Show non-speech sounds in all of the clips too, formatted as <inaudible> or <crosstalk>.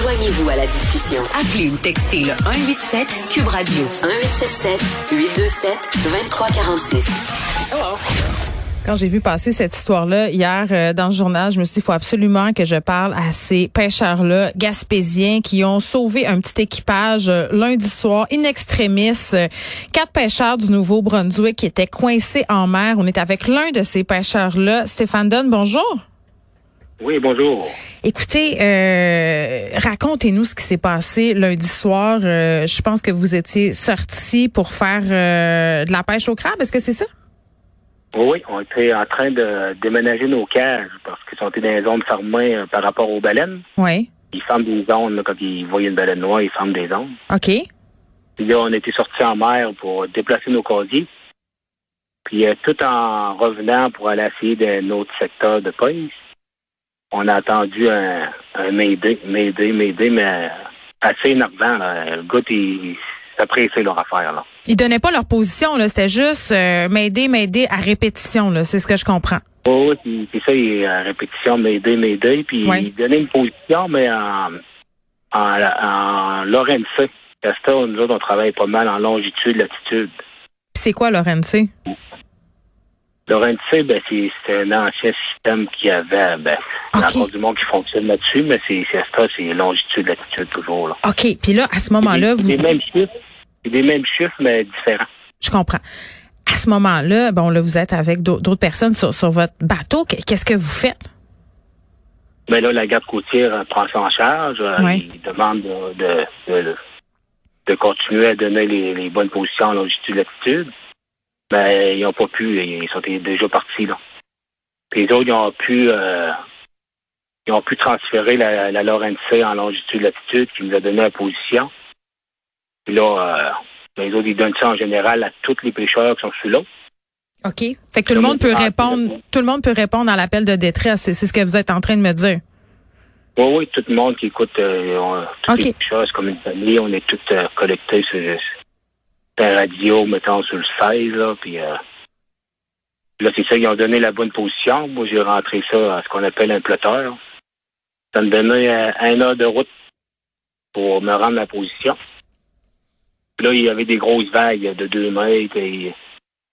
Joignez-vous à la discussion. Appelez ou textez le 187 Cube Radio 1877 827 2346. Hello. Quand j'ai vu passer cette histoire-là hier euh, dans le journal, je me suis dit, il faut absolument que je parle à ces pêcheurs-là gaspésiens qui ont sauvé un petit équipage euh, lundi soir, in extremis. Euh, quatre pêcheurs du Nouveau-Brunswick qui étaient coincés en mer. On est avec l'un de ces pêcheurs-là. Stéphane Dunn, bonjour. Oui, bonjour. Écoutez, racontez-nous ce qui s'est passé lundi soir. je pense que vous étiez sorti pour faire de la pêche au crabe. Est-ce que c'est ça? Oui, on était en train de déménager nos cages parce qu'ils sont dans des zones fermées euh, par rapport aux baleines. Oui. Ils ferment des zones, quand ils voient une baleine noire, ils ferment des zones. OK. Puis là, on était sortis en mer pour déplacer nos casiers. Puis euh, tout en revenant pour aller essayer d'un autre secteur de pêche, on a attendu un, un m'aider, m'aider, m'aider, mais assez énervant. Le gars, il, c'est leur affaire. Là. Ils donnaient pas leur position, là. C'était juste euh, m'aider, m'aider à répétition, là. C'est ce que je comprends. Oui, oui, puis ça, il à répétition, m'aider, m'aider. Puis ils donnaient une position, mais en, en, en Lorenz. ça, nous autres, on travaille pas mal en longitude, latitude. C'est quoi Lorenz? Lorenz, ben, c'est un ancien système qui avait, ben, il y a encore du monde qui fonctionne là-dessus, mais c'est ça, c'est longitude, latitude toujours, là. OK. Puis là, à ce moment-là, vous. Les mêmes chiffres, c'est des mêmes chiffres, mais différents. Je comprends. À ce moment-là, bon, là, vous êtes avec d'autres personnes sur, votre bateau. Qu'est-ce que vous faites? Ben là, la garde côtière prend ça en charge. Euh, il demande de, de, de, continuer à donner les, bonnes positions en longitude latitude. Ben, ils n'ont pas pu. Ils sont déjà partis, là. Puis les autres, ils ont pu euh, ils ont pu transférer la, la en longitude latitude qui nous a donné la position. Puis là, euh, les autres, ils donnent ça en général à tous les pêcheurs qui sont sur l'eau. OK. Fait que tout le monde peut répondre, tout le monde peut répondre à l'appel de détresse. C'est ce que vous êtes en train de me dire. Oui, oui, tout le monde qui écoute euh, toutes les pêcheurs, comme une famille, on est tous euh, collectés sur, la radio, mettons, sur le 16, là, puis euh, là, c'est ça, ils ont donné la bonne position. Moi, j'ai rentré ça à ce qu'on appelle un ploteur. Ça me donnait un heure de route pour me rendre la position. Là, il y avait des grosses vagues de 2 mètres et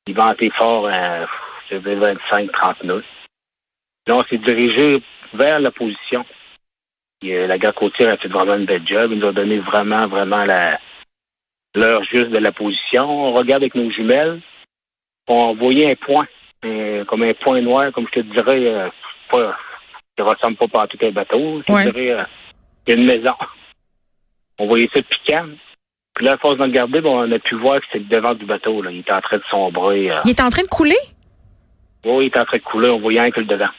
il ventait fort à 25-30 nœuds. Là, on s'est dirigé vers la position. Euh, la gare côtière a fait vraiment une belle job. Ils nous ont donné vraiment, vraiment la l'heure juste de la position. On regarde avec nos jumelles. On voyait un point, comme un point noir, comme je te dirais, euh, pas, qui ressemble pas à tout un bateau. Je te dirais, euh, une maison. On voyait ça piquant. Puis là, à force de regarder, bon, on a pu voir que c'était le devant du bateau. Là. Il était en train de sombrer. Euh. Il était en train de couler? Oui, il était en train de couler. On voyait un que le devant.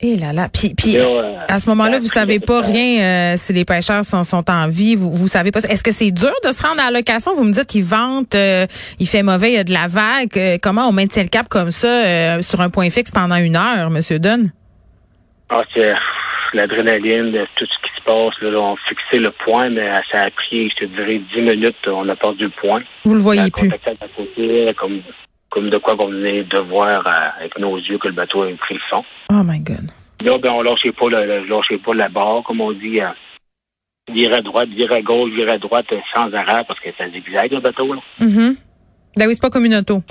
Et eh là là. Puis, puis euh, à ce moment-là, vous savez pas rien euh, si les pêcheurs sont, sont en vie. Vous, vous savez pas. Est-ce que c'est dur de se rendre à la location? Vous me dites qu'ils ventent, il fait mauvais, il y a de la vague. comment on maintient le cap comme ça sur un point fixe pendant une heure, Monsieur Dunn? Ah, c'est l'adrénaline, tout ce qui se passe. Là, on fixé le point, mais ça a pris, je te dirais, dix minutes. On a perdu le point. Vous le voyez plus. comme, comme de quoi on venait de voir euh, avec nos yeux que le bateau a pris le fond. Oh my God. Là, ben, on lâchait pas, le, lâchait pas la barre, comme on dit. Euh, virer à droite, virer à gauche, virer à droite sans arrêt parce que ça zigzag le bateau. Là. Mm Ben oui, c'est pas comme une auto.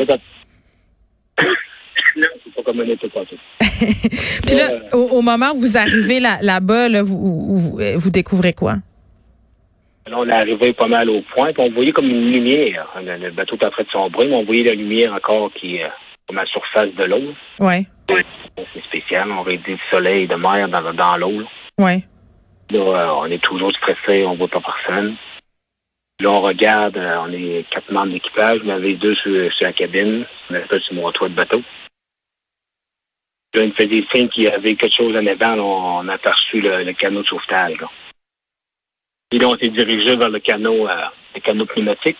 non, c'est pas comme une auto. <laughs> Puis là, au, moment où vous arrivez là-bas, là, vous, euh, vous, découvrez quoi? Là, on est arrivé pas mal au point, puis on voyait comme une lumière. Le, bateau était en train de sombrer, mais on voyait la lumière encore qui est comme à la surface de l'eau. Oui. C'est spécial, on aurait dit le soleil de mer dans, dans l'eau. Oui. Là, euh, on est toujours stressé, on voit pas personne. Là, on regarde, euh, on est quatre membres d'équipage, on avait deux sur, la cabine, on avait sur mon toit de bateau. Là, il me fait des signes qu'il y avait quelque chose en avant. on a aperçu le, canot de sauvetage. Là. Et là, on s'est dirigé vers le canot, euh, le canot pneumatique.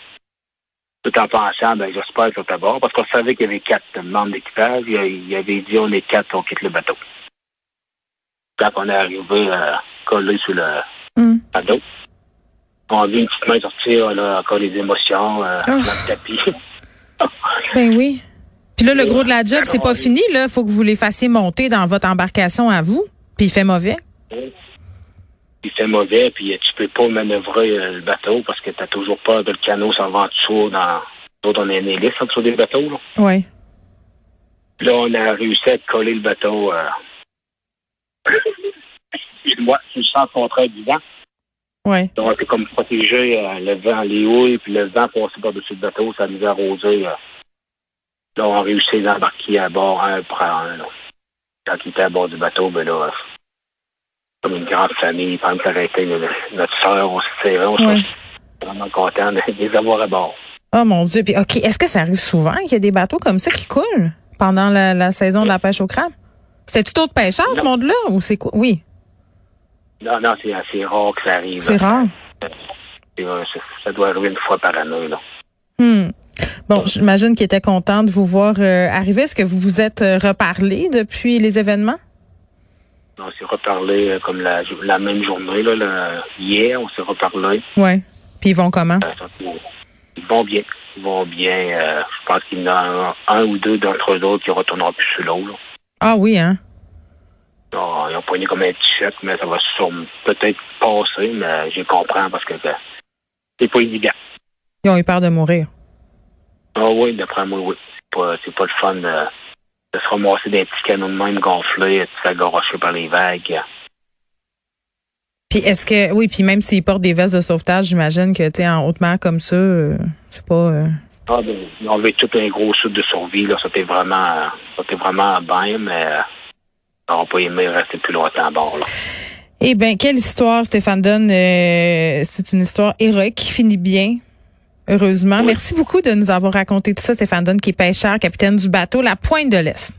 Tout en pensant, ben, j'espère sont à bord, parce qu'on savait qu'il y avait quatre membres d'équipage. Il, avait dit, on est quatre, on quitte le bateau. Quand on est arrivé euh, collé sur le mm. on a vu une petite main sortir, là, encore les émotions, euh, oh. dans le tapis. <laughs> ben oui. Puis là, le gros de la job, c'est pas fini. Là, faut que vous les fassiez monter dans votre embarcation à vous. Puis il fait mauvais. Il fait mauvais, puis tu peux pas manœuvrer le bateau parce que tu as toujours peur de le canot s'en va en dessous dans. D'autres, on est une hélice en dessous des bateaux. Là. Oui. Là, on a réussi à coller le bateau. Euh... <laughs> Excuse-moi, je sens contraire du vent. Oui. Donc, c'est comme protéger euh, le vent, les houilles, puis le vent passait par-dessus le bateau, ça nous a arrosé. Euh. Là, on a réussi à embarquer à bord un par un. Là. Quand il était à bord du bateau, ben là, comme une grande famille, que arrêté notre on se serrait, on ouais. vraiment content de les avoir à bord. Oh mon Dieu. Puis, OK, est-ce que ça arrive souvent qu'il y a des bateaux comme ça qui coulent pendant la, la saison de la pêche au crabe? C'était tout autre pêcheur, ce monde-là, ou c'est quoi? Oui. Non, non, c'est assez rare que ça arrive. C'est rare. Ça, doit arriver une fois par année, là. Hmm. Bon, j'imagine qu'il était content de vous voir euh, arriver. Est-ce que vous vous êtes euh, reparlé depuis les événements? On s'est reparlé euh, comme la, la, même journée, là, hier, on s'est reparlé. Oui. Puis ils vont comment? ils vont bien. Ils vont bien. je pense qu'il y en a un, ou deux d'entre eux autres qui retourneront plus sur l'eau. Ah oui, hein? Non, ils ont poigné comme un t-shirt, mais ça va peut-être passer, mais je comprends parce que c'est pas évident. Ils ont eu peur de mourir. Ah oui, d'après moi, oui. C'est pas, pas le fun de, se ramasser des petits canons de même gonflés faire par les vagues. Puis est-ce que oui, puis même s'ils portent des vestes de sauvetage, j'imagine que tu en haute mer comme ça, euh, c'est pas. Euh... Ah ben, on tout un gros sud de survie là, c'était vraiment, c'était vraiment bien, mais on n'aurait pas aimé rester plus longtemps à bord là. Eh bien, quelle histoire, Stéphane Dunn. Euh, c'est une histoire héroïque qui finit bien. Heureusement. Merci beaucoup de nous avoir raconté tout ça, Stéphane Dunn, qui est pêcheur, capitaine du bateau La Pointe de l'Est.